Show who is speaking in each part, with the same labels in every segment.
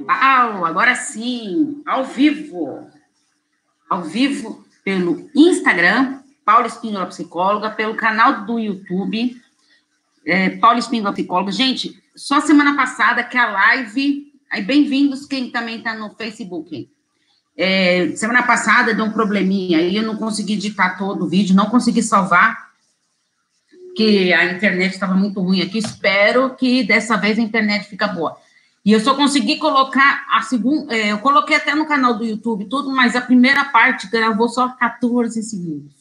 Speaker 1: Uau, agora sim, ao vivo. Ao vivo pelo Instagram, Paula Espíndola Psicóloga, pelo canal do YouTube, é, Paula Espíndola Psicóloga. Gente, só semana passada que a live. Aí, bem-vindos quem também está no Facebook. É, semana passada deu um probleminha, aí eu não consegui editar todo o vídeo, não consegui salvar, que a internet estava muito ruim aqui. Espero que dessa vez a internet fica boa. E eu só consegui colocar a segunda. É, eu coloquei até no canal do YouTube tudo, mas a primeira parte gravou só 14 segundos.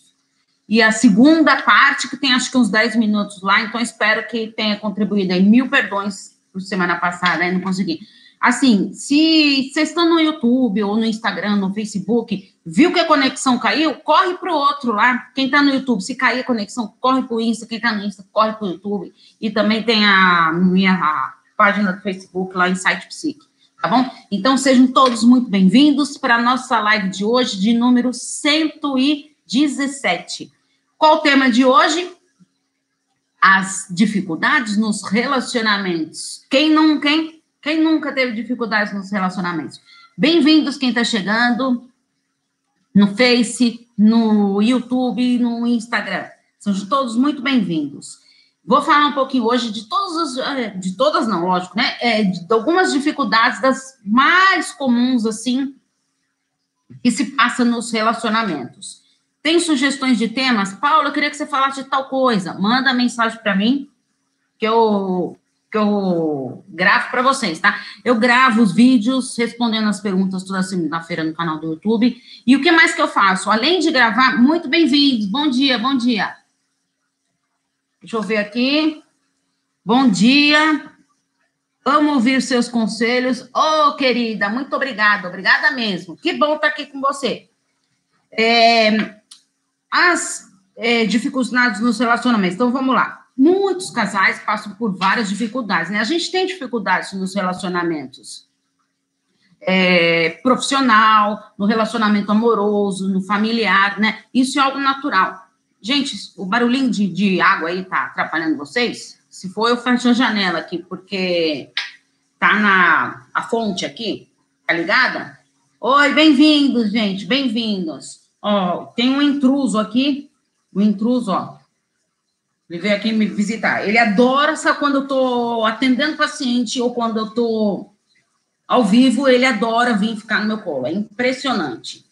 Speaker 1: E a segunda parte, que tem acho que uns 10 minutos lá, então espero que tenha contribuído aí. Mil perdões por semana passada, aí não consegui. Assim, se vocês estão no YouTube ou no Instagram, no Facebook, viu que a conexão caiu, corre para o outro lá. Quem está no YouTube, se cair a conexão, corre para o Insta. Quem está no Insta, corre para o YouTube. E também tem a minha página do Facebook lá, Insight Psique. Tá bom? Então, sejam todos muito bem-vindos para a nossa live de hoje, de número 117. Qual o tema de hoje? As dificuldades nos relacionamentos. Quem não, quem quem nunca teve dificuldades nos relacionamentos? Bem-vindos quem está chegando no Face, no YouTube, no Instagram. São todos muito bem-vindos. Vou falar um pouquinho hoje de todos os, é, de todas não, lógico, né? É, de algumas dificuldades das mais comuns assim que se passa nos relacionamentos. Tem sugestões de temas? Paulo, eu queria que você falasse de tal coisa. Manda mensagem para mim que eu que eu gravo para vocês, tá? Eu gravo os vídeos respondendo as perguntas toda segunda-feira no canal do YouTube. E o que mais que eu faço? Além de gravar, muito bem-vindos. Bom dia, bom dia. Deixa eu ver aqui. Bom dia. Amo ouvir seus conselhos. Ô, oh, querida, muito obrigada, obrigada mesmo. Que bom estar aqui com você. É, as é, dificuldades nos relacionamentos. Então, vamos lá. Muitos casais passam por várias dificuldades, né? A gente tem dificuldades nos relacionamentos. É, profissional, no relacionamento amoroso, no familiar, né? Isso é algo natural. Gente, o barulhinho de, de água aí tá atrapalhando vocês? Se for, eu fecho a janela aqui, porque tá na a fonte aqui, tá ligada? Oi, bem-vindos, gente, bem-vindos. Ó, tem um intruso aqui, um intruso, ó, ele veio aqui me visitar. Ele adora, sabe, quando eu estou atendendo paciente ou quando eu estou ao vivo, ele adora vir ficar no meu colo. É impressionante.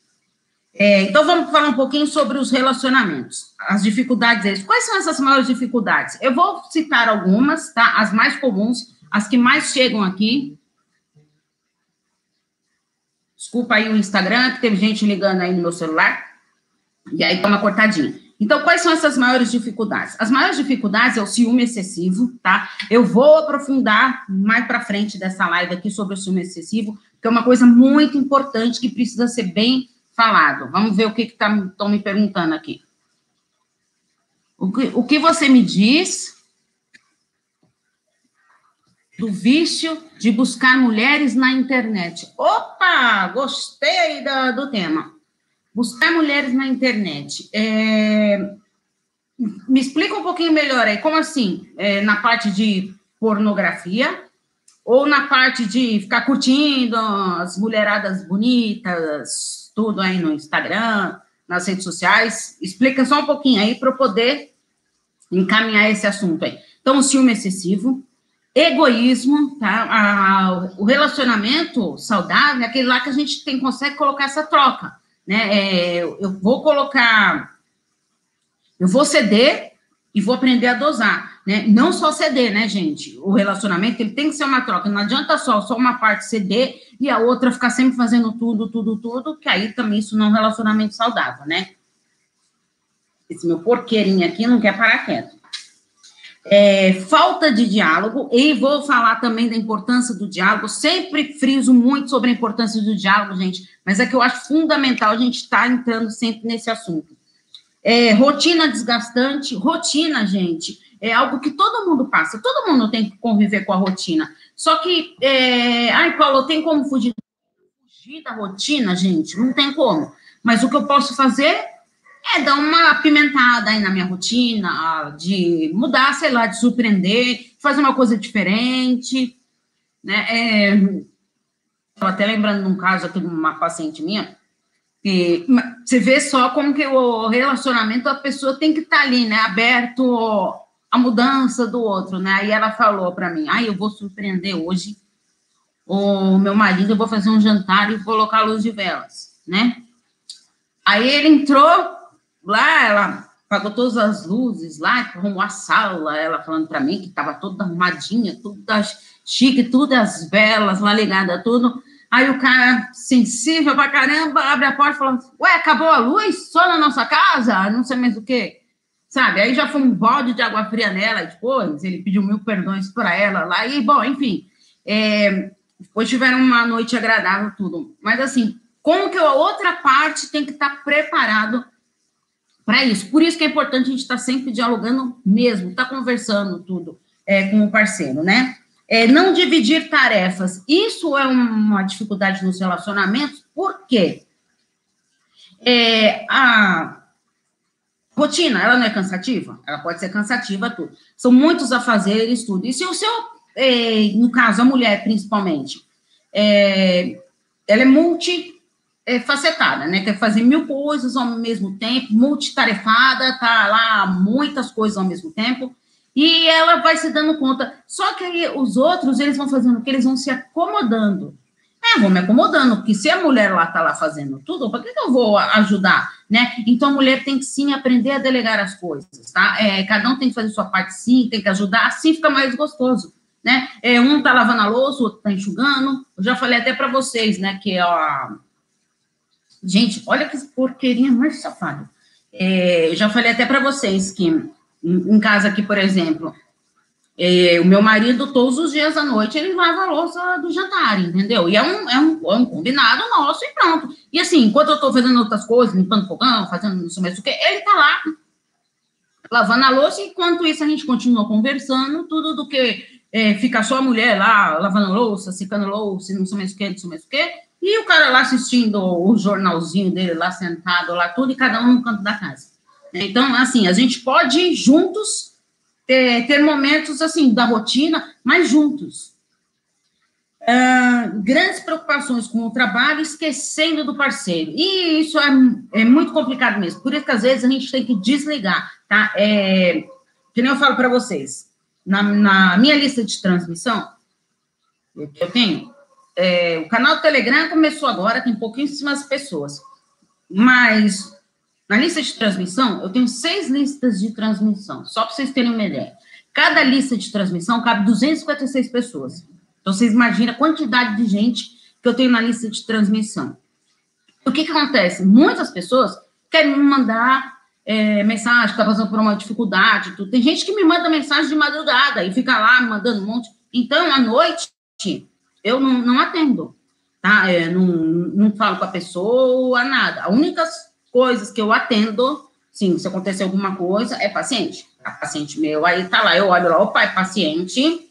Speaker 1: É, então, vamos falar um pouquinho sobre os relacionamentos, as dificuldades deles. Quais são essas maiores dificuldades? Eu vou citar algumas, tá? As mais comuns, as que mais chegam aqui. Desculpa aí o Instagram, que teve gente ligando aí no meu celular. E aí, toma cortadinha. Então, quais são essas maiores dificuldades? As maiores dificuldades é o ciúme excessivo, tá? Eu vou aprofundar mais para frente dessa live aqui sobre o ciúme excessivo, que é uma coisa muito importante que precisa ser bem falado. Vamos ver o que estão tá, me perguntando aqui. O que, o que você me diz do vício de buscar mulheres na internet? Opa, gostei aí do, tema. Buscar mulheres na internet. É... Me explica um pouquinho melhor aí, como assim? É, na parte de pornografia ou na parte de ficar curtindo as mulheradas bonitas, tudo aí no Instagram, nas redes sociais? Explica só um pouquinho aí para eu poder encaminhar esse assunto aí. Então, ciúme excessivo, egoísmo, tá? Ah, o relacionamento saudável é aquele lá que a gente tem, consegue colocar essa troca né? É, eu vou colocar, eu vou ceder e vou aprender a dosar, né? Não só ceder, né, gente? O relacionamento ele tem que ser uma troca. Não adianta só só uma parte ceder e a outra ficar sempre fazendo tudo, tudo, tudo, que aí também isso não é um relacionamento saudável, né? Esse meu porqueirinho aqui não quer parar quieto é, falta de diálogo, e vou falar também da importância do diálogo, sempre friso muito sobre a importância do diálogo, gente, mas é que eu acho fundamental a gente estar tá entrando sempre nesse assunto. É, rotina desgastante, rotina, gente, é algo que todo mundo passa, todo mundo tem que conviver com a rotina, só que, é, ai, Paulo, tem como fugir? Fugir da rotina, gente, não tem como, mas o que eu posso fazer é, dar uma apimentada aí na minha rotina, de mudar, sei lá, de surpreender, fazer uma coisa diferente, né? É, até lembrando de um caso aqui de uma paciente minha, você vê só como que o relacionamento, a pessoa tem que estar tá ali, né, aberto a mudança do outro, né, aí ela falou para mim, ah, eu vou surpreender hoje o meu marido, eu vou fazer um jantar e vou colocar luz de velas, né, aí ele entrou lá, ela apagou todas as luzes lá, arrumou a sala, ela falando para mim que estava toda arrumadinha, toda chique, tudo as velas lá ligadas, tudo. Aí o cara, sensível pra caramba, abre a porta e fala: Ué, acabou a luz? Só na nossa casa? Não sei mais o quê. Sabe? Aí já foi um balde de água fria nela, depois ele pediu mil perdões para ela lá, e bom, enfim. É, depois tiveram uma noite agradável, tudo. Mas assim, como que a outra parte tem que estar tá preparado para isso? Por isso que é importante a gente estar tá sempre dialogando mesmo, estar tá conversando tudo é, com o parceiro, né? É, não dividir tarefas. Isso é uma dificuldade nos relacionamentos, por quê? É, a rotina, ela não é cansativa? Ela pode ser cansativa, tudo. São muitos afazeres, tudo. E se o seu, é, no caso, a mulher principalmente, é, ela é multifacetada, né? Quer fazer mil coisas ao mesmo tempo, multitarefada, tá lá muitas coisas ao mesmo tempo e ela vai se dando conta. Só que os outros, eles vão fazendo o que? Eles vão se acomodando. É, vou me acomodando, porque se a mulher lá tá lá fazendo tudo, para que, que eu vou ajudar, né? Então a mulher tem que sim aprender a delegar as coisas, tá? É, cada um tem que fazer sua parte sim, tem que ajudar, assim fica mais gostoso, né? É, um tá lavando a louça, o outro tá enxugando. Eu já falei até para vocês, né, que ó, gente, olha que porqueirinha mais safada. É, eu já falei até para vocês que em casa aqui, por exemplo, é, o meu marido, todos os dias à noite, ele lava a louça do jantar, entendeu? E é um, é um, é um combinado nosso e pronto. E assim, enquanto eu estou fazendo outras coisas, limpando fogão, fazendo não sei mais o que, ele está lá lavando a louça, enquanto isso a gente continua conversando, tudo do que é, fica só a mulher lá lavando louça, secando louça, não sei mais o que, não sei mais o que, e o cara lá assistindo o jornalzinho dele lá sentado lá, tudo, e cada um no canto da casa. Então, assim, a gente pode juntos ter, ter momentos assim da rotina, mas juntos. Uh, grandes preocupações com o trabalho, esquecendo do parceiro. E isso é, é muito complicado mesmo. Por isso que às vezes a gente tem que desligar, tá? É, que nem eu falo para vocês, na, na, minha lista de transmissão, eu tenho, é, o canal do Telegram começou agora, tem pouquíssimas pessoas, mas na lista de transmissão, eu tenho seis listas de transmissão, só para vocês terem uma ideia. Cada lista de transmissão cabe 256 pessoas. Então, vocês imaginam a quantidade de gente que eu tenho na lista de transmissão. O que, que acontece? Muitas pessoas querem me mandar é, mensagem, está passando por uma dificuldade. Tudo. Tem gente que me manda mensagem de madrugada e fica lá me mandando um monte. Então, à noite, eu não, não atendo. Tá? É, não, não falo com a pessoa, nada. A única coisas que eu atendo, sim, se acontecer alguma coisa, é paciente. A paciente meu, aí tá lá, eu olho lá, opa, é paciente.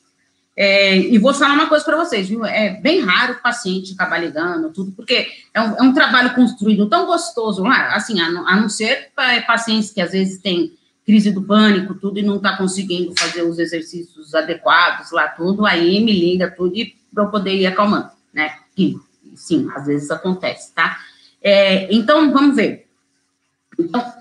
Speaker 1: É, e vou falar uma coisa para vocês, viu? É bem raro o paciente acabar ligando, tudo, porque é um, é um trabalho construído tão gostoso lá, assim, a, a não ser para pacientes que às vezes têm crise do pânico, tudo, e não está conseguindo fazer os exercícios adequados lá, tudo, aí me liga tudo para eu poder ir acalmando, né? Que, sim, às vezes acontece, tá? É, então, vamos ver. Então,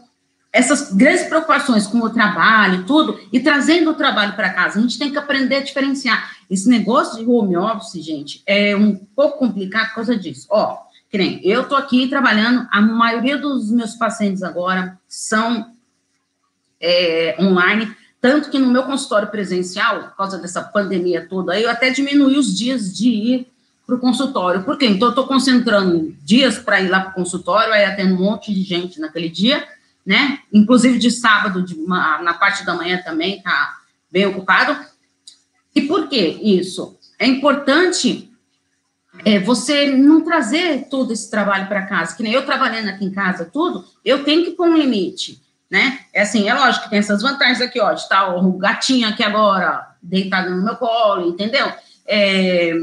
Speaker 1: essas grandes preocupações com o trabalho e tudo, e trazendo o trabalho para casa, a gente tem que aprender a diferenciar. Esse negócio de home office, gente, é um pouco complicado por causa disso. Ó, que nem eu estou aqui trabalhando, a maioria dos meus pacientes agora são é, online, tanto que no meu consultório presencial, por causa dessa pandemia toda, eu até diminui os dias de ir para o consultório. Por quê? Então, eu estou concentrando dias para ir lá para o consultório, aí atendo um monte de gente naquele dia, né? Inclusive de sábado, de uma, na parte da manhã também, tá bem ocupado. E por que isso? É importante é, você não trazer todo esse trabalho para casa, que nem eu trabalhando aqui em casa, tudo, eu tenho que pôr um limite, né? É assim, é lógico que tem essas vantagens aqui, ó, de estar o gatinho aqui agora, deitado no meu colo, entendeu? É,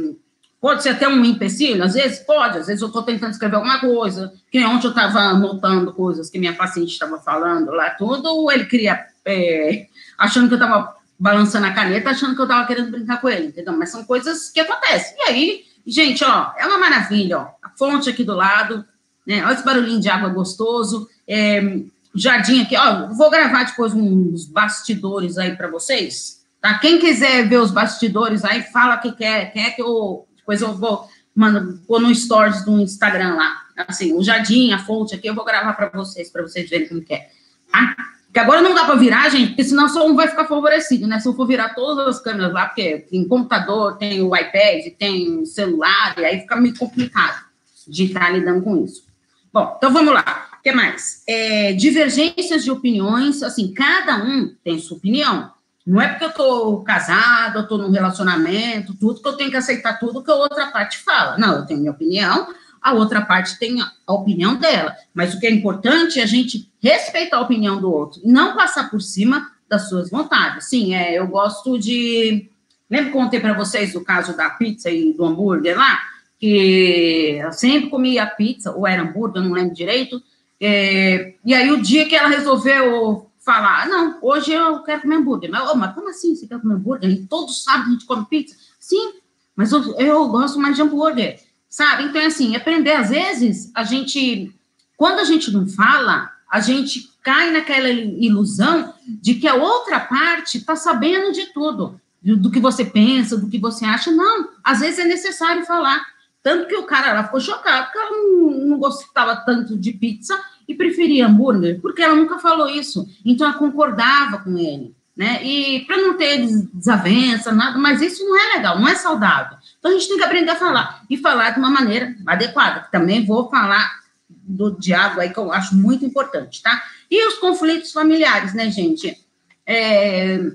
Speaker 1: Pode ser até um empecilho, às vezes pode, às vezes eu estou tentando escrever alguma coisa, que ontem eu estava anotando coisas que minha paciente estava falando lá, tudo, ele queria, é, achando que eu estava balançando a caneta, achando que eu estava querendo brincar com ele, entendeu? Mas são coisas que acontecem. E aí Gente, ó, é uma maravilha, ó. A fonte aqui do lado, né? Olha esse barulhinho de água gostoso. É, jardim aqui, ó. Vou gravar depois uns bastidores aí para vocês, tá? Quem quiser ver os bastidores aí, fala que quer, quer que eu. Depois eu vou mano, pôr no stories do Instagram lá. Assim, o jardim, a fonte aqui, eu vou gravar para vocês, para vocês verem como que é. Tá? Que agora não dá para virar, gente, porque senão só um vai ficar favorecido, né? Se eu for virar todas as câmeras lá, porque tem computador, tem o iPad, tem celular, e aí fica meio complicado de estar lidando com isso. Bom, então vamos lá. O que mais? É, divergências de opiniões, assim, cada um tem sua opinião. Não é porque eu tô casado, eu tô num relacionamento, tudo que eu tenho que aceitar tudo que a outra parte fala. Não, eu tenho minha opinião, a outra parte tem a opinião dela. Mas o que é importante é a gente respeitar a opinião do outro, não passar por cima das suas vontades. Sim, é, eu gosto de. Lembra que contei para vocês o caso da pizza e do hambúrguer lá? Que eu sempre comia pizza, ou era hambúrguer, eu não lembro direito. É, e aí, o dia que ela resolveu falar, não, hoje eu quero comer hambúrguer. Mas, oh, mas como assim você quer comer hambúrguer? E todo sábado a gente come pizza? Sim, mas eu, eu gosto mais de hambúrguer. Sabe? Então, é assim, aprender, às vezes, a gente, quando a gente não fala, a gente cai naquela ilusão de que a outra parte está sabendo de tudo, do que você pensa, do que você acha. Não, às vezes é necessário falar. Tanto que o cara lá ficou chocado, porque ela não, não gostava tanto de pizza preferia hambúrguer, porque ela nunca falou isso. Então ela concordava com ele, né? E para não ter desavença, nada, mas isso não é legal, não é saudável. Então, a gente tem que aprender a falar, e falar de uma maneira adequada. Também vou falar do diálogo aí, que eu acho muito importante, tá? E os conflitos familiares, né, gente? É...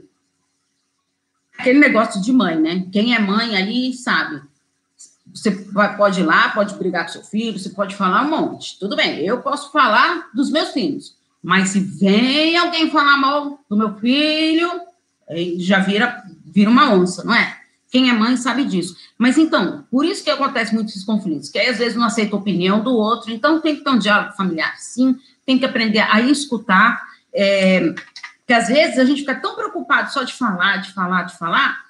Speaker 1: Aquele negócio de mãe, né? Quem é mãe ali sabe. Você pode ir lá, pode brigar com seu filho, você pode falar um monte. Tudo bem, eu posso falar dos meus filhos. Mas se vem alguém falar mal do meu filho, já vira, vira uma onça, não é? Quem é mãe sabe disso. Mas então, por isso que acontece muitos esses conflitos, que aí, às vezes não aceita a opinião do outro, então tem que ter um diálogo familiar, sim, tem que aprender a escutar, é, que às vezes a gente fica tão preocupado só de falar, de falar, de falar.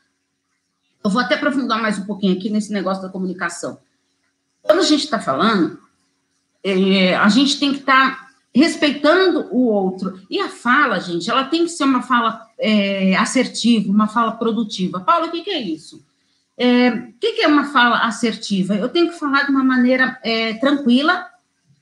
Speaker 1: Eu vou até aprofundar mais um pouquinho aqui nesse negócio da comunicação. Quando a gente está falando, é, a gente tem que estar tá respeitando o outro. E a fala, gente, ela tem que ser uma fala é, assertiva, uma fala produtiva. Paulo, o que, que é isso? É, o que, que, é uma fala assertiva? Eu tenho que falar de uma maneira é, tranquila,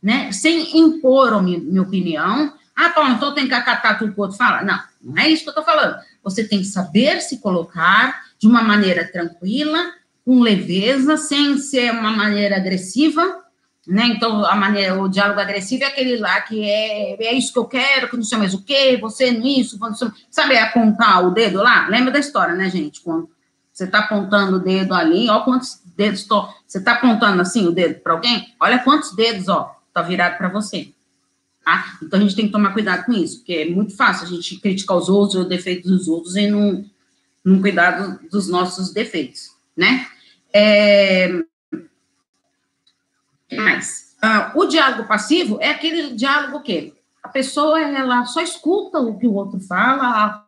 Speaker 1: né, sem impor a minha, minha, opinião. Ah, Paulo, então tem que acatar tudo que o outro fala? Não, não é isso que eu estou falando. Você tem que saber se colocar de uma maneira tranquila, com leveza, sem ser uma maneira agressiva, né? Então, a maneira, o diálogo agressivo é aquele lá que é, é isso que eu quero, que não sei mais o quê, você nisso, você, sabe, apontar o dedo lá? Lembra da história, né, gente? Quando você está apontando o dedo ali, ó, quantos dedos estão. Você está apontando assim o dedo para alguém? Olha quantos dedos, ó, tá virado para você. Tá? Então a gente tem que tomar cuidado com isso, porque é muito fácil a gente criticar os outros, os defeitos dos outros e não, não cuidar dos nossos defeitos, né? É? Ah, o diálogo passivo é aquele diálogo que a pessoa ela só escuta o que o outro fala,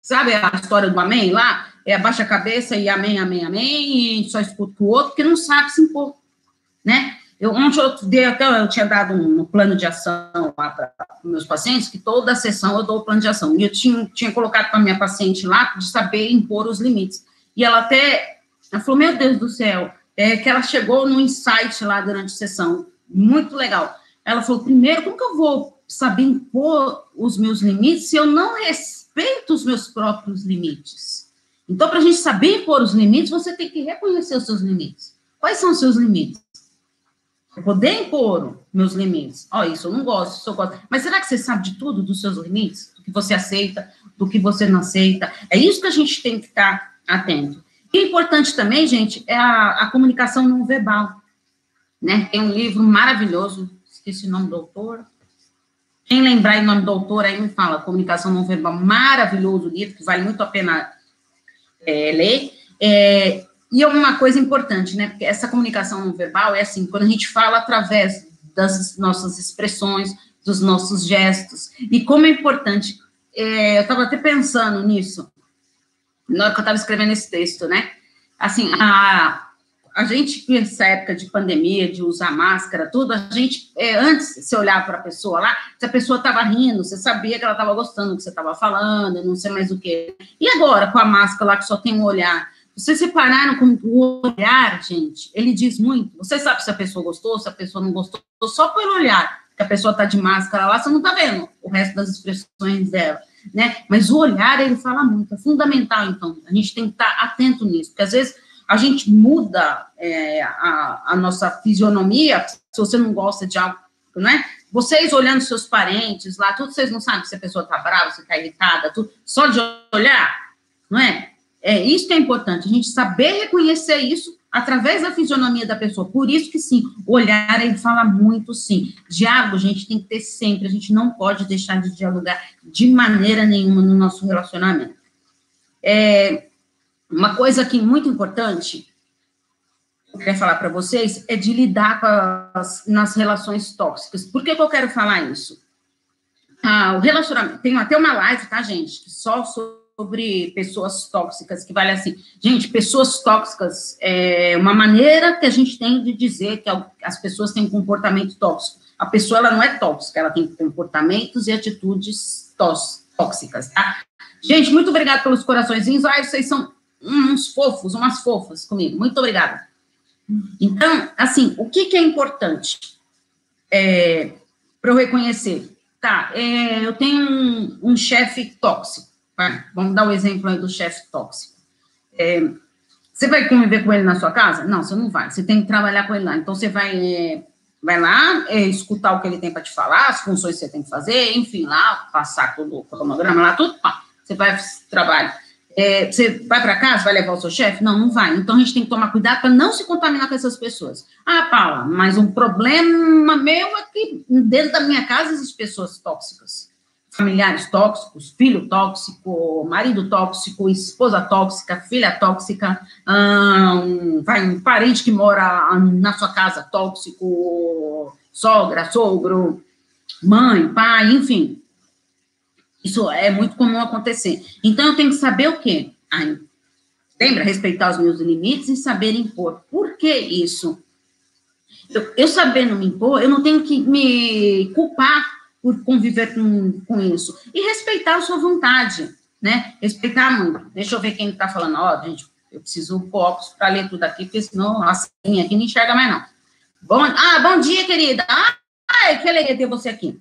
Speaker 1: sabe a história do amém lá? É abaixa a cabeça e amém, amém, amém, e só escuta o outro, que não sabe se impor, né? Eu, ontem eu, até, eu tinha dado um, plano de ação lá para meus pacientes, que toda sessão eu dou o plano de ação. E eu tinha, tinha colocado para minha paciente lá de saber impor os limites. E ela até, ela falou, meu Deus do céu, é, que ela chegou no insight lá durante a sessão, muito legal. Ela falou: primeiro, como que eu vou saber impor os meus limites se eu não respeito os meus próprios limites? Então, para a gente saber impor os limites, você tem que reconhecer os seus limites. Quais são os seus limites? Eu poder impor meus limites. Ó, oh, isso eu não gosto, isso eu gosto. Mas será que você sabe de tudo dos seus limites? Do que você aceita, do que você não aceita? É isso que a gente tem que estar atento. E é importante também, gente, é a, a comunicação não verbal. Né? Tem um livro maravilhoso, esqueci o nome do autor. Quem lembrar o nome do autor aí me fala, Comunicação Não Verbal, maravilhoso livro, que vale muito a pena é, ler. É, e é uma coisa importante, né? Porque essa comunicação não verbal é assim, quando a gente fala através das nossas expressões, dos nossos gestos. E como é importante, é, eu estava até pensando nisso, na hora que eu estava escrevendo esse texto, né? Assim, a, a gente, nessa época de pandemia, de usar máscara, tudo, a gente, é, antes, você olhava para a pessoa lá, se a pessoa estava rindo, você sabia que ela estava gostando do que você estava falando, não sei mais o que. E agora, com a máscara lá, que só tem um olhar? Vocês separaram com o olhar, gente? Ele diz muito. Você sabe se a pessoa gostou, se a pessoa não gostou, só pelo olhar. Que a pessoa está de máscara lá, você não está vendo o resto das expressões dela, né? Mas o olhar, ele fala muito. É fundamental, então. A gente tem que estar tá atento nisso, porque às vezes a gente muda é, a, a, nossa fisionomia, se você não gosta de algo, né? Vocês olhando seus parentes lá, tudo, vocês não sabem se a pessoa está brava, se está irritada, tudo, só de olhar, não é? É isso que é importante, a gente saber reconhecer isso através da fisionomia da pessoa. Por isso que sim, olhar ele fala muito sim. Diálogo, a gente tem que ter sempre, a gente não pode deixar de dialogar de maneira nenhuma no nosso relacionamento. É, uma coisa aqui muito importante, que eu quero falar para vocês, é de lidar as, nas relações tóxicas. Por que, que eu quero falar isso? Ah, o relacionamento, tem até uma live, tá, gente, só sobre pessoas tóxicas, que vale assim, gente, pessoas tóxicas é uma maneira que a gente tem de dizer que as pessoas têm um comportamento tóxico. A pessoa, ela não é tóxica, ela tem comportamentos e atitudes tóxicas, tá? Gente, muito obrigada pelos coraçõezinhos. Ai, vocês são uns fofos, umas fofas comigo. Muito obrigada. Então, assim, o que, que é importante é, para eu reconhecer? Tá, é, eu tenho um, um chefe tóxico. Tá? Vamos dar o um exemplo aí do chefe tóxico. É, você vai conviver com ele na sua casa? Não, você não vai. Você tem que trabalhar com ele lá. Então, você vai, é, vai lá, é, escutar o que ele tem para te falar, as funções que você tem que fazer, enfim, lá, passar todo o cronograma lá, tudo, pá, você vai trabalhar. É, você vai para casa, vai levar o seu chefe? Não, não vai. Então a gente tem que tomar cuidado para não se contaminar com essas pessoas. Ah, Paula, mas um problema meu é que dentro da minha casa existem pessoas tóxicas. Familiares tóxicos, filho tóxico, marido tóxico, esposa tóxica, filha tóxica, um, vai, um parente que mora na sua casa tóxico, sogra, sogro, mãe, pai, enfim. Isso é muito comum acontecer. Então, eu tenho que saber o quê? Ai, lembra? Respeitar os meus limites e saber impor. Por que isso? Eu, eu sabendo me impor, eu não tenho que me culpar por conviver com, com isso. E respeitar a sua vontade, né? Respeitar muito. Deixa eu ver quem está falando. Ó, gente, eu preciso óculos para ler tudo aqui, porque senão assim aqui não enxerga mais, não. Bom, ah, bom dia, querida. Ah, que alegria ter você aqui.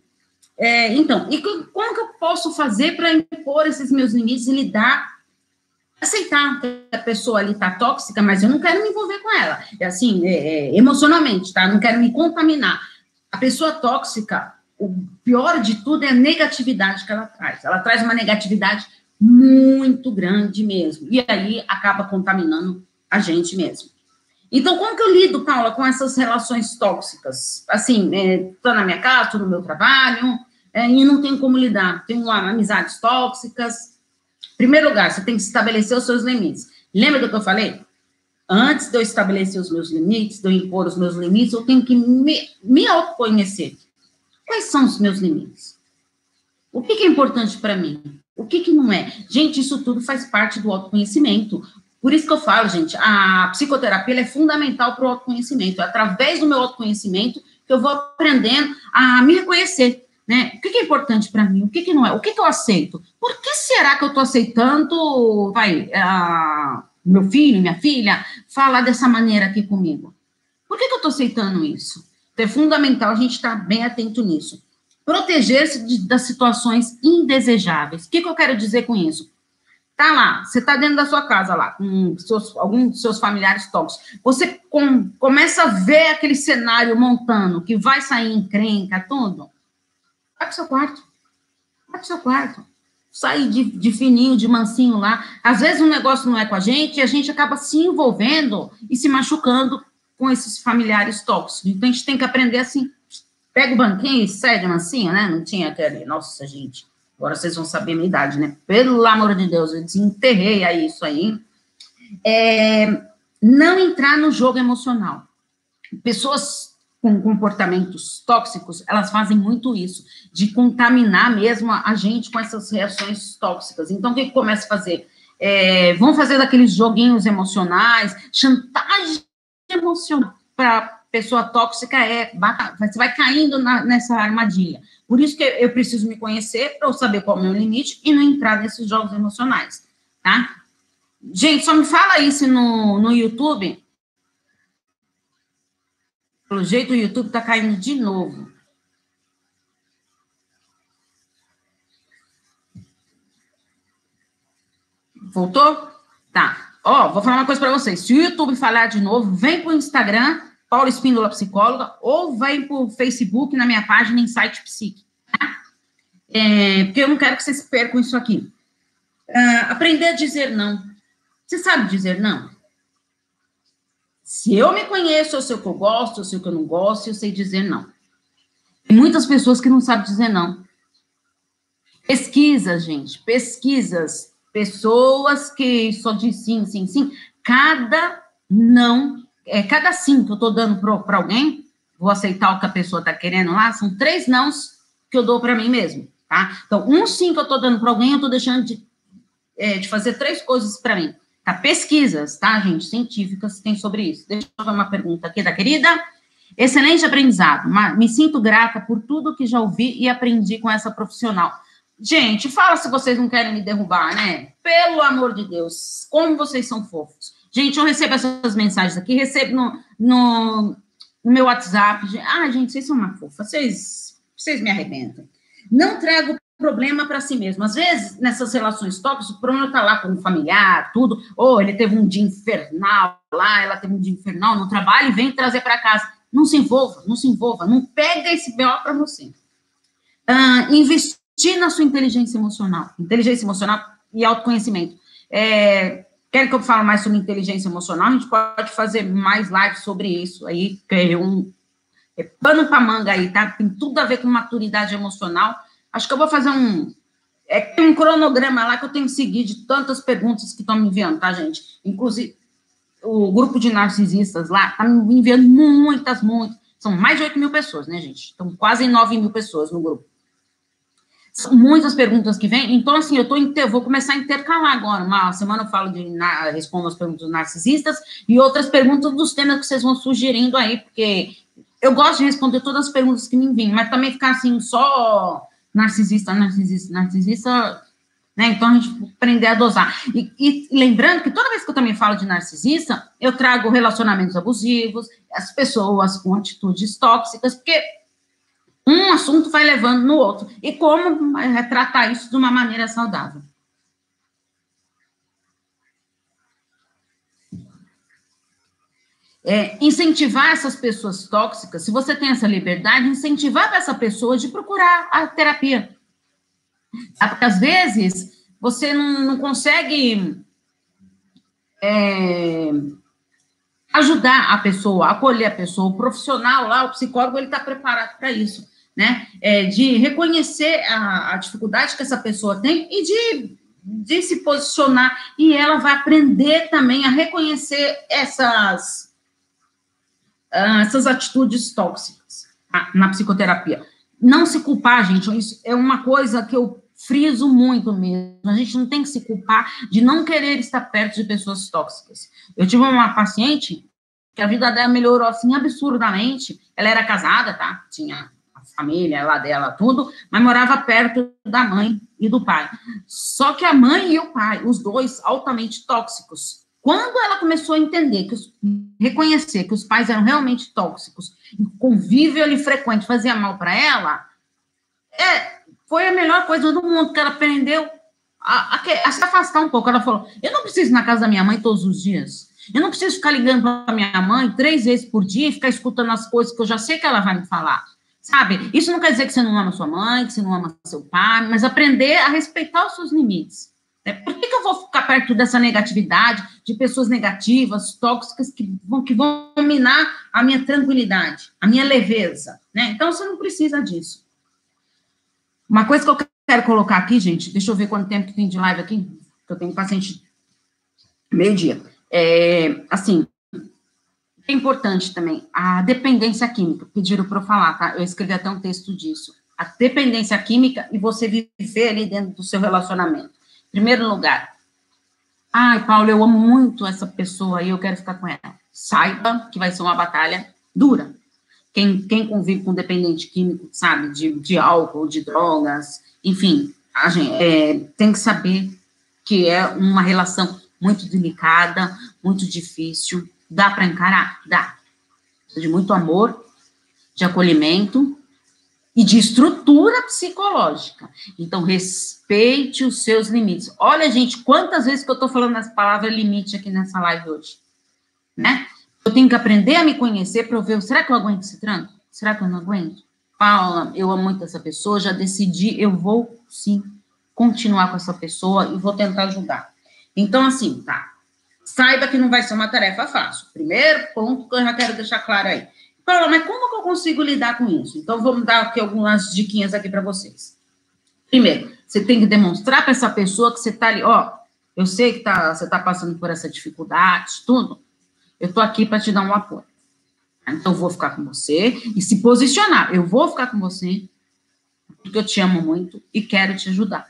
Speaker 1: É, então, e como que eu posso fazer para impor esses meus limites e lidar, aceitar que a pessoa ali está tóxica, mas eu não quero me envolver com ela, é assim, é, é, emocionalmente, tá? Não quero me contaminar. A pessoa tóxica, o pior de tudo é a negatividade que ela traz. Ela traz uma negatividade muito grande mesmo, e aí acaba contaminando a gente mesmo. Então, como que eu lido, Paula, com essas relações tóxicas? Assim, estou é, na minha casa, estou no meu trabalho, é, e não tem como lidar. Tenho amizades tóxicas. Em primeiro lugar, você tem que estabelecer os seus limites. Lembra do que eu falei? Antes de eu estabelecer os meus limites, de eu impor os meus limites, eu tenho que me, me autoconhecer. Quais são os meus limites? O que, que é importante para mim? O que, que não é? Gente, isso tudo faz parte do autoconhecimento. Por isso que eu falo, gente, a psicoterapia é fundamental para o autoconhecimento. É através do meu autoconhecimento que eu vou aprendendo a me reconhecer. Né? O que, que é importante para mim? O que, que não é? O que, que eu aceito? Por que será que eu estou aceitando, vai, a, meu filho, minha filha, falar dessa maneira aqui comigo? Por que, que eu estou aceitando isso? Então, é fundamental a gente estar tá bem atento nisso. Proteger-se das situações indesejáveis. O que, que eu quero dizer com isso? Tá lá, você está dentro da sua casa lá, com seus, alguns dos seus familiares tóxicos. Você com, começa a ver aquele cenário montando, que vai sair encrenca, tudo Vai pro seu quarto. Vai pro seu quarto. Sair de, de fininho, de mansinho lá. Às vezes o um negócio não é com a gente e a gente acaba se envolvendo e se machucando com esses familiares tóxicos. Então a gente tem que aprender assim. Pega o banquinho e cede mansinho, né? Não tinha aquele. Nossa, gente. Agora vocês vão saber a minha idade, né? Pelo amor de Deus, eu desenterrei aí isso aí. É, não entrar no jogo emocional. Pessoas com comportamentos tóxicos, elas fazem muito isso, de contaminar mesmo a gente com essas reações tóxicas. Então, o que, que começa a fazer? É, vão fazer daqueles joguinhos emocionais, chantagem emocional para pessoa tóxica é você vai caindo na, nessa armadilha. Por isso que eu preciso me conhecer para eu saber qual é o meu limite e não entrar nesses jogos emocionais, tá? Gente, só me fala isso no, no YouTube. Pelo jeito, o YouTube tá caindo de novo. Voltou? Tá. Ó, vou falar uma coisa para vocês. Se o YouTube falar de novo, vem pro Instagram, Paula Espíndola Psicóloga, ou vem pro Facebook, na minha página, Insight Psique. Tá? É, porque eu não quero que vocês percam isso aqui. Uh, aprender a dizer não. Você sabe dizer não? Se eu me conheço, eu sei o que eu gosto, eu sei o que eu não gosto, eu sei dizer não. Tem muitas pessoas que não sabem dizer não. Pesquisas, gente, pesquisas pessoas que só diz sim, sim, sim. Cada não, é, cada sim que eu estou dando para alguém, vou aceitar o que a pessoa está querendo lá, são três nãos que eu dou para mim mesmo, tá? Então, um sim que eu estou dando para alguém, eu estou deixando de, é, de fazer três coisas para mim. Tá? Pesquisas, tá, gente, científicas tem sobre isso. Deixa eu ver uma pergunta aqui da querida. Excelente aprendizado. Me sinto grata por tudo que já ouvi e aprendi com essa profissional. Gente, fala se vocês não querem me derrubar, né? Pelo amor de Deus, como vocês são fofos. Gente, eu recebo essas mensagens aqui, recebo no, no, no meu WhatsApp. Ah, gente, vocês são uma fofa, vocês, vocês me arrebentam. Não trago problema para si mesmo. Às vezes, nessas relações tóxicas, o problema está lá com o familiar, tudo, ou ele teve um dia infernal lá, ela teve um dia infernal no trabalho e vem trazer para casa. Não se envolva, não se envolva, não pega esse BO para você. Uh, investir investir na sua inteligência emocional. Inteligência emocional e autoconhecimento. É, querem que eu fale mais sobre inteligência emocional? A gente pode fazer mais lives sobre isso aí, que é um é pano para manga aí, tá? Tem tudo a ver com maturidade emocional. Acho que eu vou fazer um é tem um cronograma lá que eu tenho que seguir de tantas perguntas que estão me enviando, tá, gente? Inclusive, o grupo de narcisistas lá está me enviando muitas, muitas. São mais de 8 mil pessoas, né, gente? Estão quase 9 mil pessoas no grupo. São muitas perguntas que vêm, então, assim, eu tô, vou começar a intercalar agora. Uma semana eu falo de na, respondo as perguntas narcisistas e outras perguntas dos temas que vocês vão sugerindo aí, porque eu gosto de responder todas as perguntas que me enviam, mas também ficar assim, só narcisista, narcisista, narcisista, né? Então a gente aprender a dosar. E, e, lembrando que toda vez que eu também falo de narcisista, eu trago relacionamentos abusivos, as pessoas com atitudes tóxicas, porque um assunto vai levando no outro. E como retratar isso de uma maneira saudável? É, incentivar essas pessoas tóxicas, se você tem essa liberdade, incentivar essa pessoa de procurar a terapia. Porque às vezes você não, não consegue é, ajudar a pessoa, acolher a pessoa, o profissional lá, o psicólogo, ele está preparado para isso né? É, de reconhecer a, a, dificuldade que essa pessoa tem e de, de se posicionar. E ela vai aprender também a reconhecer essas, uh, essas atitudes tóxicas na psicoterapia. Não se culpar, gente, isso é uma coisa que eu friso muito mesmo. A gente não tem que se culpar de não querer estar perto de pessoas tóxicas. Eu tive uma paciente que a vida dela melhorou assim absurdamente. Ela era casada, tá? Tinha família lá dela, tudo, mas morava perto da mãe e do pai. Só que a mãe e o pai, os dois altamente tóxicos. Quando ela começou a entender, que os, reconhecer que os pais eram realmente tóxicos, e convívio ali frequente fazia mal para ela, é, foi a melhor coisa do mundo que ela aprendeu a, a, a, se afastar um pouco. Ela falou: Eu não preciso ir na casa da minha mãe todos os dias. Eu não preciso ficar ligando para minha mãe três vezes por dia e ficar escutando as coisas que eu já sei que ela vai me falar. Sabe? Isso não quer dizer que você não ama sua mãe, que você não ama seu pai, mas aprender a respeitar os seus limites. Né? Por que, que eu vou ficar perto dessa negatividade, de pessoas negativas, tóxicas, que vão, que vão minar a minha tranquilidade, a minha leveza? Né? Então, você não precisa disso. Uma coisa que eu quero colocar aqui, gente, deixa eu ver quanto tempo que tem de live aqui, que eu tenho paciente meio-dia. É, assim, é importante também a dependência química. Pediram para eu falar, tá? Eu escrevi até um texto disso. A dependência química e você viver ali dentro do seu relacionamento. Primeiro lugar. Ai, Paulo, eu amo muito essa pessoa e eu quero ficar com ela. saiba que vai ser uma batalha dura. Quem, quem convive com dependente químico, sabe, de, de álcool, de drogas, enfim, a gente, é, tem que saber que é uma relação muito delicada, muito difícil. Dá para encarar? Dá. De muito amor, de acolhimento e de estrutura psicológica. Então, respeite os seus limites. Olha, gente, quantas vezes que eu estou falando essa palavra limite aqui nessa live hoje, né? Eu tenho que aprender a me conhecer para eu ver, será que eu aguento esse tranco? Será que eu não aguento? Paula, eu amo muito essa pessoa, já decidi, eu vou sim continuar com essa pessoa e vou tentar ajudar. Então, assim, tá. Saiba que não vai ser uma tarefa fácil. Primeiro ponto que eu já quero deixar claro aí. Paula, mas como que eu consigo lidar com isso? Então, vamos dar aqui algumas diquinhas aqui para vocês. Primeiro, você tem que demonstrar para essa pessoa que você está ali, ó, eu sei que tá, você está passando por essa dificuldade, tudo. Eu estou aqui para te dar um apoio. Então, eu vou ficar com você e se posicionar. Eu vou ficar com você porque eu te amo muito e quero te ajudar.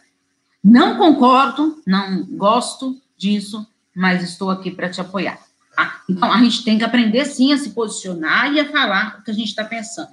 Speaker 1: Não concordo, não gosto disso, mas estou aqui para te apoiar. Tá? Então, a gente tem que aprender, sim, a se posicionar e a falar o que a gente está pensando.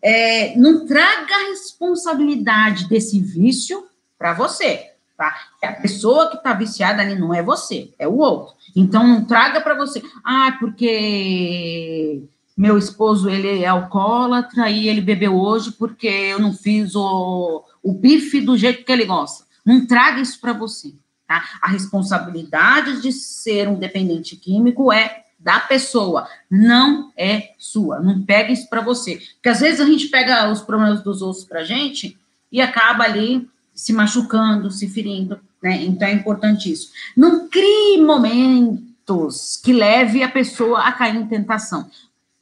Speaker 1: É, não traga a responsabilidade desse vício para você, tá? A pessoa que está viciada ali não é você, é o outro. Então, não traga para você, ah, porque meu esposo, ele é alcoólatra e ele bebeu hoje porque eu não fiz o, o bife do jeito que ele gosta. Não traga isso para você, tá? A responsabilidade de ser um dependente químico é da pessoa, não é sua. Não pega isso para você. Porque às vezes a gente pega os problemas dos outros pra gente e acaba ali se machucando, se ferindo, né? Então é importante isso. Não crie momentos que leve a pessoa a cair em tentação. O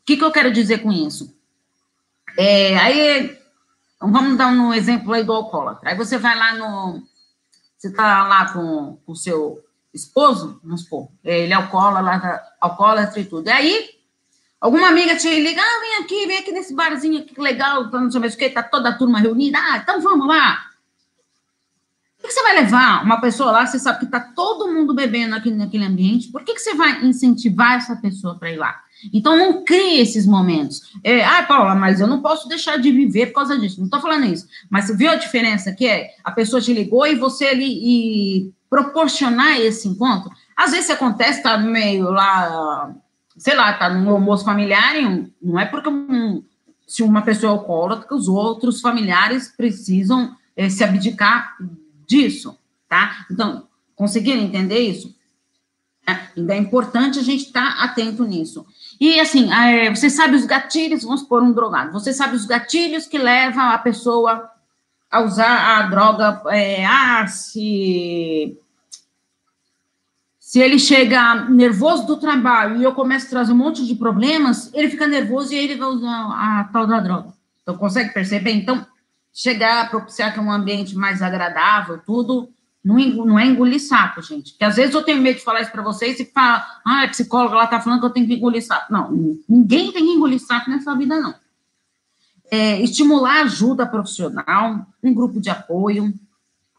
Speaker 1: que, que eu quero dizer com isso? É, aí, vamos dar um exemplo aí do alcoólatra. Aí você vai lá no, você está lá com o seu esposo, vamos supor, ele é alcoólatra, alcoólatra e tudo. E aí, alguma amiga te liga, ah, vem aqui, vem aqui nesse barzinho aqui, que legal, tá, não sei mais o que, tá toda a turma reunida, ah, então vamos lá. Por que você vai levar uma pessoa lá, você sabe que tá todo mundo bebendo aqui naquele ambiente, por que, que você vai incentivar essa pessoa para ir lá? Então, não crie esses momentos. É, ah, Paula, mas eu não posso deixar de viver por causa disso. Não estou falando isso. Mas você viu a diferença que é? A pessoa te ligou e você ali e proporcionar esse encontro. Às vezes acontece, tá no meio lá, sei lá, tá no almoço familiar, e não é porque um, se uma pessoa é alcoólatra que os outros familiares precisam é, se abdicar disso, tá? Então, conseguiram entender isso? É, ainda é importante a gente estar tá atento nisso. E assim, é, você sabe os gatilhos, vamos supor um drogado, você sabe os gatilhos que levam a pessoa a usar a droga, é, ah, se, se ele chega nervoso do trabalho e eu começo a trazer um monte de problemas, ele fica nervoso e ele vai usar a tal da droga. Então, consegue perceber? Então, chegar, propiciar que é um ambiente mais agradável, tudo, não, não é engolir sapo, gente. Porque às vezes eu tenho medo de falar isso para vocês e fala, ah, a psicóloga lá tá falando que eu tenho que engolir sapo. Não, ninguém tem que engolir sapo nessa vida, não. É, estimular ajuda profissional, um grupo de apoio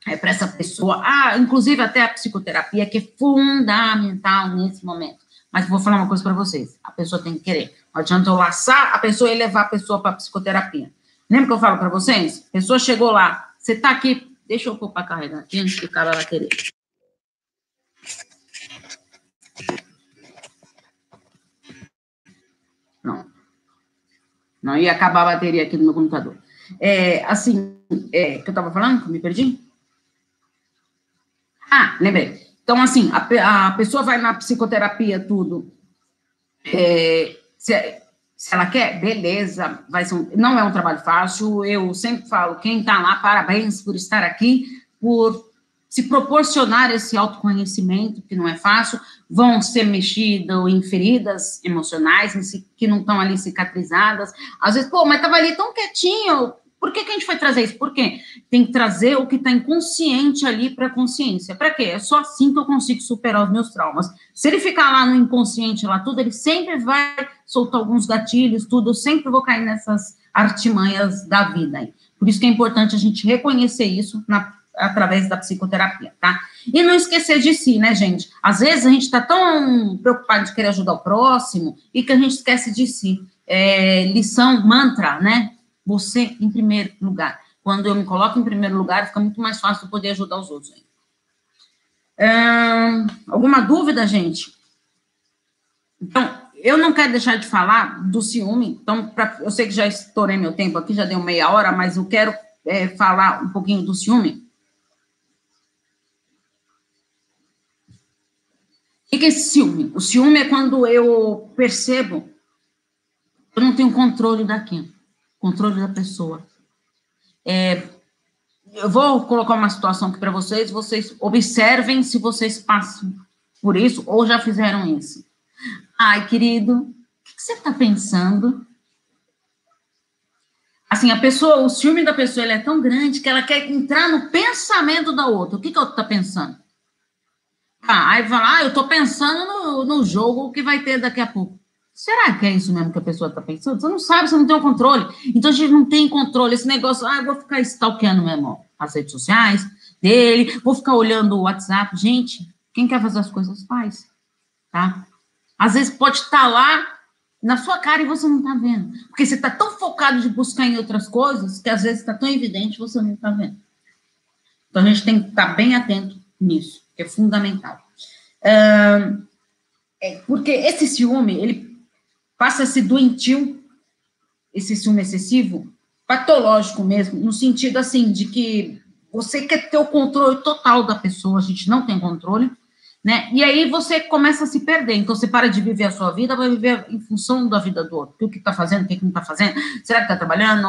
Speaker 1: é, para essa pessoa. Ah, inclusive até a psicoterapia, que é fundamental nesse momento. Mas vou falar uma coisa para vocês: a pessoa tem que querer. Não adianta eu laçar a pessoa e levar a pessoa para psicoterapia. Lembra que eu falo para vocês? A pessoa chegou lá, você está aqui Deixa eu pôr para carregar aqui antes que o cara vai querer. Não. Não ia acabar a bateria aqui do meu computador. É, assim, é, que eu estava falando, que me perdi? Ah, lembrei. Então, assim, a, a pessoa vai na psicoterapia, tudo. É, se, se ela quer, beleza, vai ser um, não é um trabalho fácil. Eu sempre falo, quem está lá, parabéns por estar aqui, por se proporcionar esse autoconhecimento, que não é fácil, vão ser mexidos em feridas emocionais, que não estão ali cicatrizadas. Às vezes, pô, mas estava ali tão quietinho, por que, que a gente foi trazer isso? Porque tem que trazer o que está inconsciente ali para a consciência. Para quê? É só assim que eu consigo superar os meus traumas. Se ele ficar lá no inconsciente, lá tudo, ele sempre vai soltar alguns gatilhos, tudo. Eu sempre vou cair nessas artimanhas da vida. Por isso que é importante a gente reconhecer isso na, através da psicoterapia, tá? E não esquecer de si, né, gente? Às vezes a gente está tão preocupado de querer ajudar o próximo e que a gente esquece de si. É, lição, mantra, né? Você em primeiro lugar. Quando eu me coloco em primeiro lugar, fica muito mais fácil poder ajudar os outros. alguma dúvida, gente? Então, eu não quero deixar de falar do ciúme. Então, pra, eu sei que já estourei meu tempo aqui, já deu meia hora, mas eu quero é, falar um pouquinho do ciúme. O que é esse ciúme? O ciúme é quando eu percebo eu não tenho controle daquilo, controle da pessoa. É, eu vou colocar uma situação aqui para vocês, vocês observem se vocês passam por isso ou já fizeram isso. Ai, querido, o que você está pensando? Assim, a pessoa, o ciúme da pessoa é tão grande que ela quer entrar no pensamento da outra. O que, que a outra está pensando? Ah, aí fala, ah, eu estou pensando no, no jogo que vai ter daqui a pouco. Será que é isso mesmo que a pessoa está pensando? Você não sabe, você não tem o controle. Então a gente não tem controle. Esse negócio, ah, eu vou ficar stalkeando mesmo as redes sociais dele, vou ficar olhando o WhatsApp. Gente, quem quer fazer as coisas faz, tá? Às vezes pode estar tá lá na sua cara e você não está vendo. Porque você está tão focado de buscar em outras coisas que às vezes está tão evidente você não está vendo. Então a gente tem que estar tá bem atento nisso, que é fundamental. é, porque esse ciúme, ele passa a ser doentio, esse ciúme excessivo, patológico mesmo, no sentido assim, de que você quer ter o controle total da pessoa, a gente não tem controle, né? E aí você começa a se perder. Então você para de viver a sua vida, vai viver em função da vida do outro. O que está fazendo, o que, não está fazendo? Será que está trabalhando?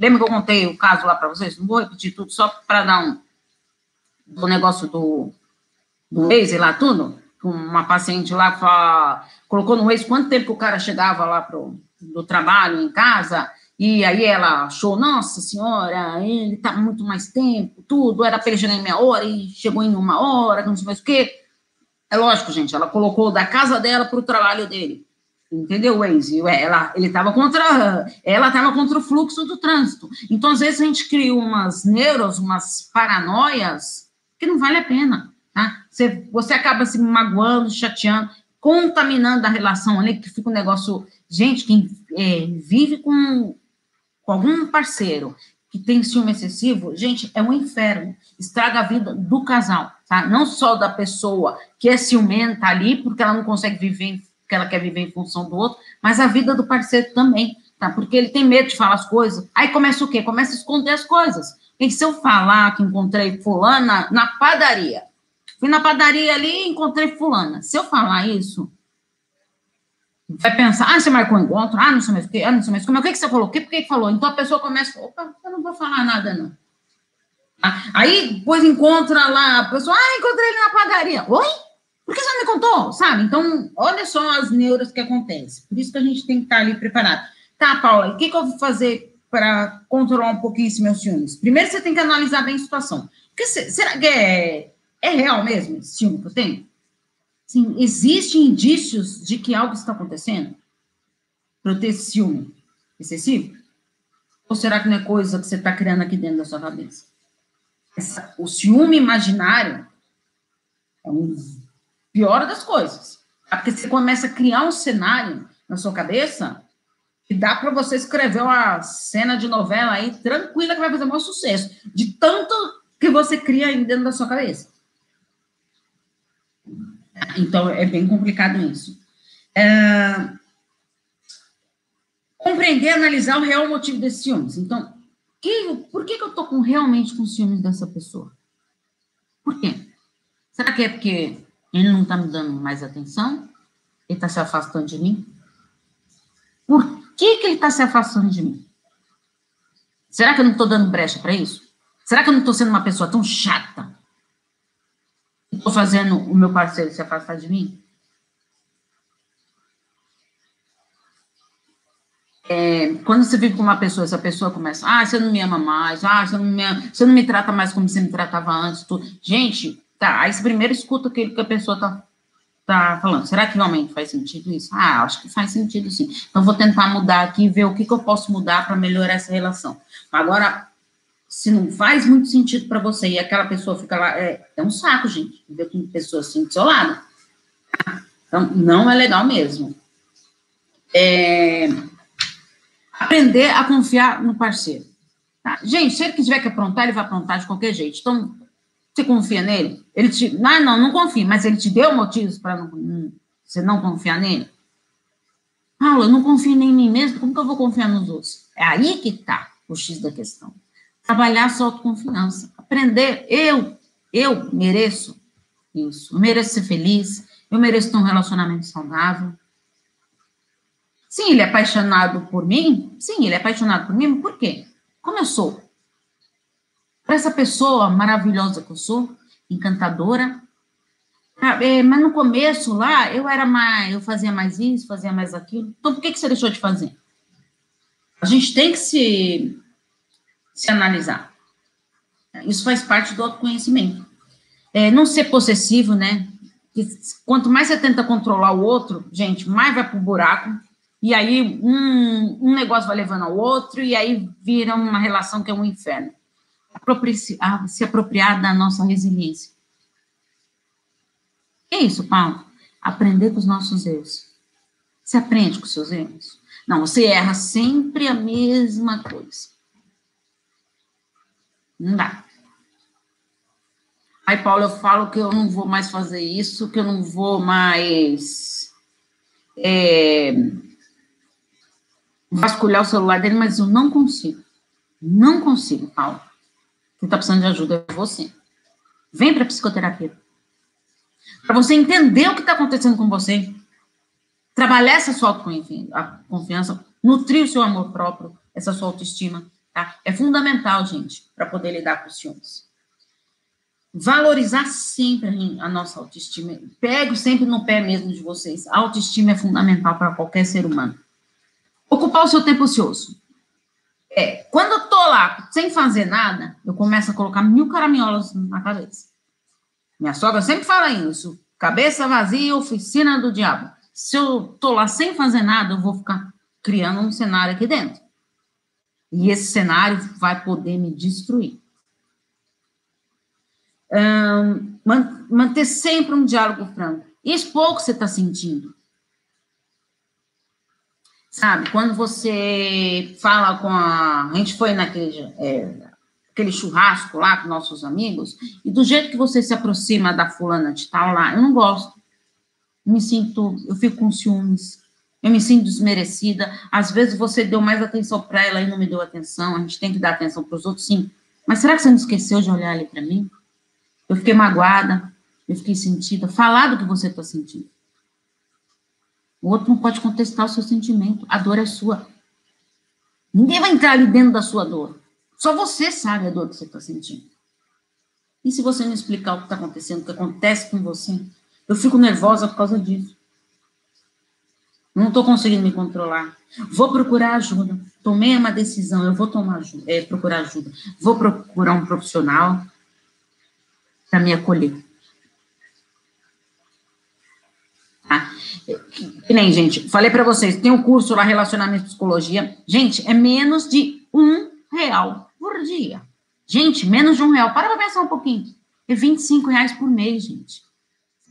Speaker 1: Lembra que eu contei o caso lá para vocês? Não vou repetir tudo, só para dar um do negócio do, do ex lá tudo uma paciente lá fala, colocou no Waze quanto tempo que o cara chegava lá pro, do trabalho em casa, e aí ela achou, nossa senhora, ele tá muito mais tempo, tudo, era para ele chegar em meia hora e chegou em uma hora, não sei mais o quê. É lógico, gente, ela colocou da casa dela para o trabalho dele. Entendeu, Waze? Ela, ele estava contra, ela estava contra o fluxo do trânsito. Então, às vezes, a gente cria umas neuras, umas paranoias que não vale a pena. Você, você acaba se magoando, chateando, contaminando a relação ali, que fica um negócio. Gente, quem é, vive com, com algum parceiro que tem ciúme excessivo, gente, é um inferno. Estraga a vida do casal, tá? Não só da pessoa que é ciumenta ali, porque ela não consegue viver, porque ela quer viver em função do outro, mas a vida do parceiro também, tá? Porque ele tem medo de falar as coisas. Aí começa o quê? Começa a esconder as coisas. E se eu falar que encontrei fulana na padaria, Fui na padaria ali e encontrei fulana. Se eu falar isso, vai pensar, ah, você marcou um encontro, ah, não sei mais o que, ah, não sei mais o que, o que, que você falou, o que, por que falou? Então a pessoa começa, opa, eu não vou falar nada, não. Ah, aí, depois encontra lá, a pessoa, ah, encontrei ele na padaria. Oi? Por que você não me contou? Sabe? Então, olha só as neuras que acontecem. Por isso que a gente tem que estar ali preparado. Tá, Paula, o que, que eu vou fazer para controlar um pouquinho esses meus ciúmes? Primeiro, você tem que analisar bem a situação. Será que é é real mesmo esse ciúme que eu tenho? Sim, existem indícios de que algo está acontecendo para eu ter esse ciúme excessivo? Ou será que não é coisa que você está criando aqui dentro da sua cabeça? Essa, o ciúme imaginário é um pior das coisas. É porque você começa a criar um cenário na sua cabeça que dá para você escrever uma cena de novela aí tranquila que vai fazer maior sucesso, de tanto que você cria aí dentro da sua cabeça. Então, é bem complicado isso. É... Compreender, analisar o real motivo desses ciúmes. Então, que, por que, que eu estou com, realmente com ciúmes dessa pessoa? Por quê? Será que é porque ele não está me dando mais atenção? Ele está se afastando de mim? Por que, que ele está se afastando de mim? Será que eu não estou dando brecha para isso? Será que eu não estou sendo uma pessoa tão chata? Estou fazendo o meu parceiro se afastar de mim? É, quando você vive com uma pessoa, essa pessoa começa, ah, você não me ama mais, ah, você não me, ama, você não me trata mais como você me tratava antes. Gente, tá, aí você primeiro escuta aquilo que a pessoa tá, tá falando. Será que realmente faz sentido isso? Ah, acho que faz sentido sim. Então, vou tentar mudar aqui e ver o que, que eu posso mudar para melhorar essa relação. Agora, se não faz muito sentido para você e aquela pessoa fica lá, é, é um saco, gente, ver com pessoa assim isolada. Então, não é legal mesmo. É, aprender a confiar no parceiro. Tá? Gente, se ele tiver que aprontar, ele vai aprontar de qualquer jeito. Então, você confia nele? Ele te. Não, não, não confia, mas ele te deu motivos para não, você não confiar nele? Paula, eu não confio nem em mim mesmo, como que eu vou confiar nos outros? É aí que está o X da questão. Trabalhar sua autoconfiança. Aprender, eu, eu mereço isso. Eu mereço ser feliz, eu mereço ter um relacionamento saudável. Sim, ele é apaixonado por mim? Sim, ele é apaixonado por mim, por quê? Como eu sou? Para essa pessoa maravilhosa que eu sou, encantadora, é, mas no começo lá, eu era mais, eu fazia mais isso, fazia mais aquilo. Então, por que, que você deixou de fazer? A gente tem que se, se analisar. Isso faz parte do autoconhecimento. É, não ser possessivo, né? Quanto mais você tenta controlar o outro, gente, mais vai pro buraco. E aí um, um negócio vai levando ao outro, e aí vira uma relação que é um inferno. Apropri se apropriar da nossa resiliência é isso, Paulo? Aprender com os nossos erros. Você aprende com os seus erros? Não, você erra sempre a mesma coisa. Não dá. Aí, Paulo, eu falo que eu não vou mais fazer isso, que eu não vou mais é, vasculhar o celular dele, mas eu não consigo. Não consigo, Paulo. Quem está precisando de ajuda é você. Vem para psicoterapia para você entender o que está acontecendo com você, trabalhar essa sua autoconfiança, nutrir o seu amor próprio, essa sua autoestima, tá? É fundamental, gente, para poder lidar com os ciúmes. Valorizar sempre a nossa autoestima. Pego sempre no pé mesmo de vocês. A autoestima é fundamental para qualquer ser humano. Ocupar o seu tempo ocioso. É, quando eu tô lá sem fazer nada, eu começo a colocar mil caraminholas na cabeça. Minha sogra sempre fala isso. Cabeça vazia, oficina do diabo. Se eu tô lá sem fazer nada, eu vou ficar criando um cenário aqui dentro. E esse cenário vai poder me destruir. Um, manter sempre um diálogo franco. Expor o que você está sentindo. Sabe, quando você fala com a. A gente foi naquele. É, aquele churrasco lá com nossos amigos, e do jeito que você se aproxima da fulana de tal lá, eu não gosto. Me sinto, eu fico com ciúmes, eu me sinto desmerecida. Às vezes você deu mais atenção para ela e não me deu atenção. A gente tem que dar atenção para os outros, sim. Mas será que você não esqueceu de olhar ali para mim? Eu fiquei magoada, eu fiquei sentida. Falar do que você está sentindo. O outro não pode contestar o seu sentimento. A dor é sua. Ninguém vai entrar ali dentro da sua dor. Só você sabe a dor que você está sentindo. E se você não explicar o que está acontecendo, o que acontece com você? Eu fico nervosa por causa disso. Não estou conseguindo me controlar. Vou procurar ajuda. Tomei uma decisão, eu vou tomar ajuda, é, procurar ajuda. Vou procurar um profissional para me acolher. Tá? Que nem, gente, falei para vocês, tem um curso lá, Relacionamento e Psicologia. Gente, é menos de um real por dia. Gente, menos de um real. Para para pensar um pouquinho. É 25 reais por mês, gente.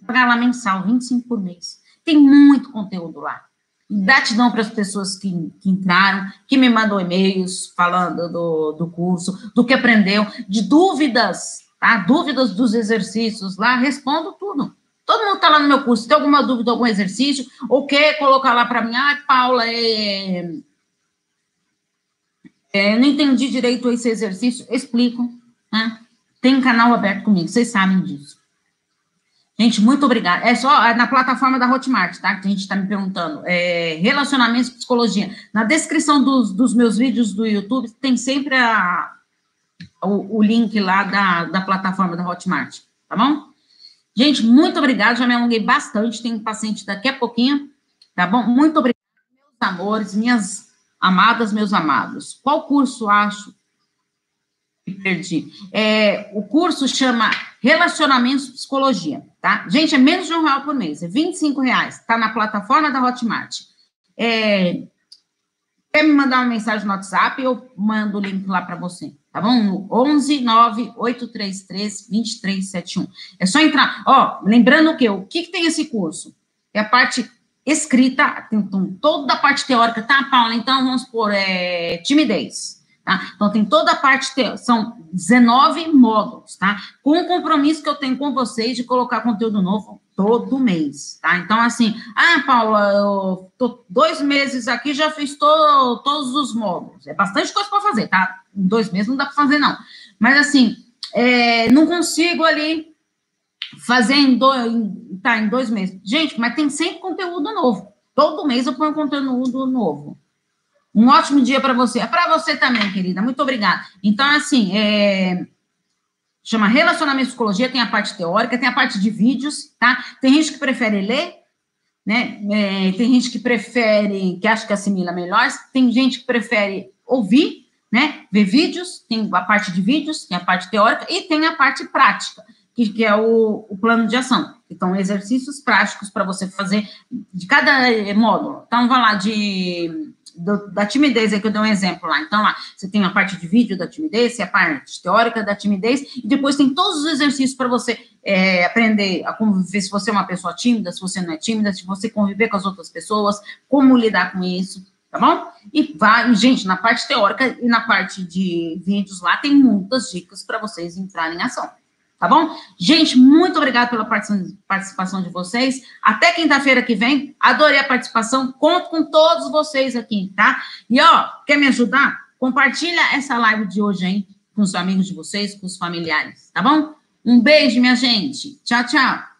Speaker 1: Pagar lá mensal, 25 por mês. Tem muito conteúdo lá. Gratidão para as pessoas que, que, entraram, que me mandou e-mails falando do, do curso, do que aprendeu, de dúvidas, tá? Dúvidas dos exercícios lá, respondo tudo. Todo mundo está lá no meu curso. Se tem alguma dúvida, algum exercício, ou quer colocar lá para mim, ah, Paula, é, é, não entendi direito esse exercício, explico. Né? Tem um canal aberto comigo, vocês sabem disso. Gente, muito obrigada. É só é na plataforma da Hotmart, tá? Que a gente está me perguntando. É, relacionamentos psicologia. Na descrição dos, dos meus vídeos do YouTube tem sempre a, o, o, link lá da, da plataforma da Hotmart, tá bom? Gente, muito obrigada. Já me alonguei bastante. Tenho paciente daqui a pouquinho, tá bom? Muito obrigada, meus amores, minhas Amadas, meus amados, qual curso acho que perdi? É, o curso chama Relacionamentos Psicologia, tá? Gente, é menos de um real por mês, é 25 reais, tá na plataforma da Hotmart. É, quer me mandar uma mensagem no WhatsApp, eu mando o link lá para você, tá bom? No 11 833 2371. É só entrar. Ó, lembrando que o que, que tem esse curso? É a parte escrita, então, toda a parte teórica, tá, Paula? Então, vamos por é, timidez. Tá? Então, tem toda a parte, te... são 19 módulos, tá? Com o compromisso que eu tenho com vocês de colocar conteúdo novo todo mês, tá? Então, assim, ah, Paula, eu tô dois meses aqui, já fiz to... todos os módulos. É bastante coisa para fazer, tá? Em dois meses não dá para fazer, não. Mas, assim, é, não consigo ali fazer em dois, tá, em dois meses. Gente, mas tem sempre conteúdo novo. Todo mês eu ponho conteúdo novo. Um ótimo dia para você. É para você também, querida. Muito obrigada. Então, assim, é... chama Relacionamento Psicologia, tem a parte teórica, tem a parte de vídeos, tá? Tem gente que prefere ler, né? É, tem gente que prefere, que acha que assimila melhor, tem gente que prefere ouvir, né? Ver vídeos, tem a parte de vídeos, tem a parte teórica e tem a parte prática, que, que é o, o plano de ação. Então, exercícios práticos para você fazer de cada módulo. Então, vai lá de do, da timidez, aí que eu dei um exemplo lá. Então, lá, você tem a parte de vídeo da timidez, tem a parte teórica da timidez, e depois tem todos os exercícios para você é, aprender a conviver, se você é uma pessoa tímida, se você não é tímida, se você conviver com as outras pessoas, como lidar com isso, tá bom? E vai, gente, na parte teórica e na parte de vídeos lá, tem muitas dicas para vocês entrarem em ação tá bom? Gente, muito obrigada pela participação de vocês. Até quinta-feira que vem. Adorei a participação. Conto com todos vocês aqui, tá? E ó, quer me ajudar? Compartilha essa live de hoje, hein? Com os amigos de vocês, com os familiares, tá bom? Um beijo, minha gente. Tchau, tchau.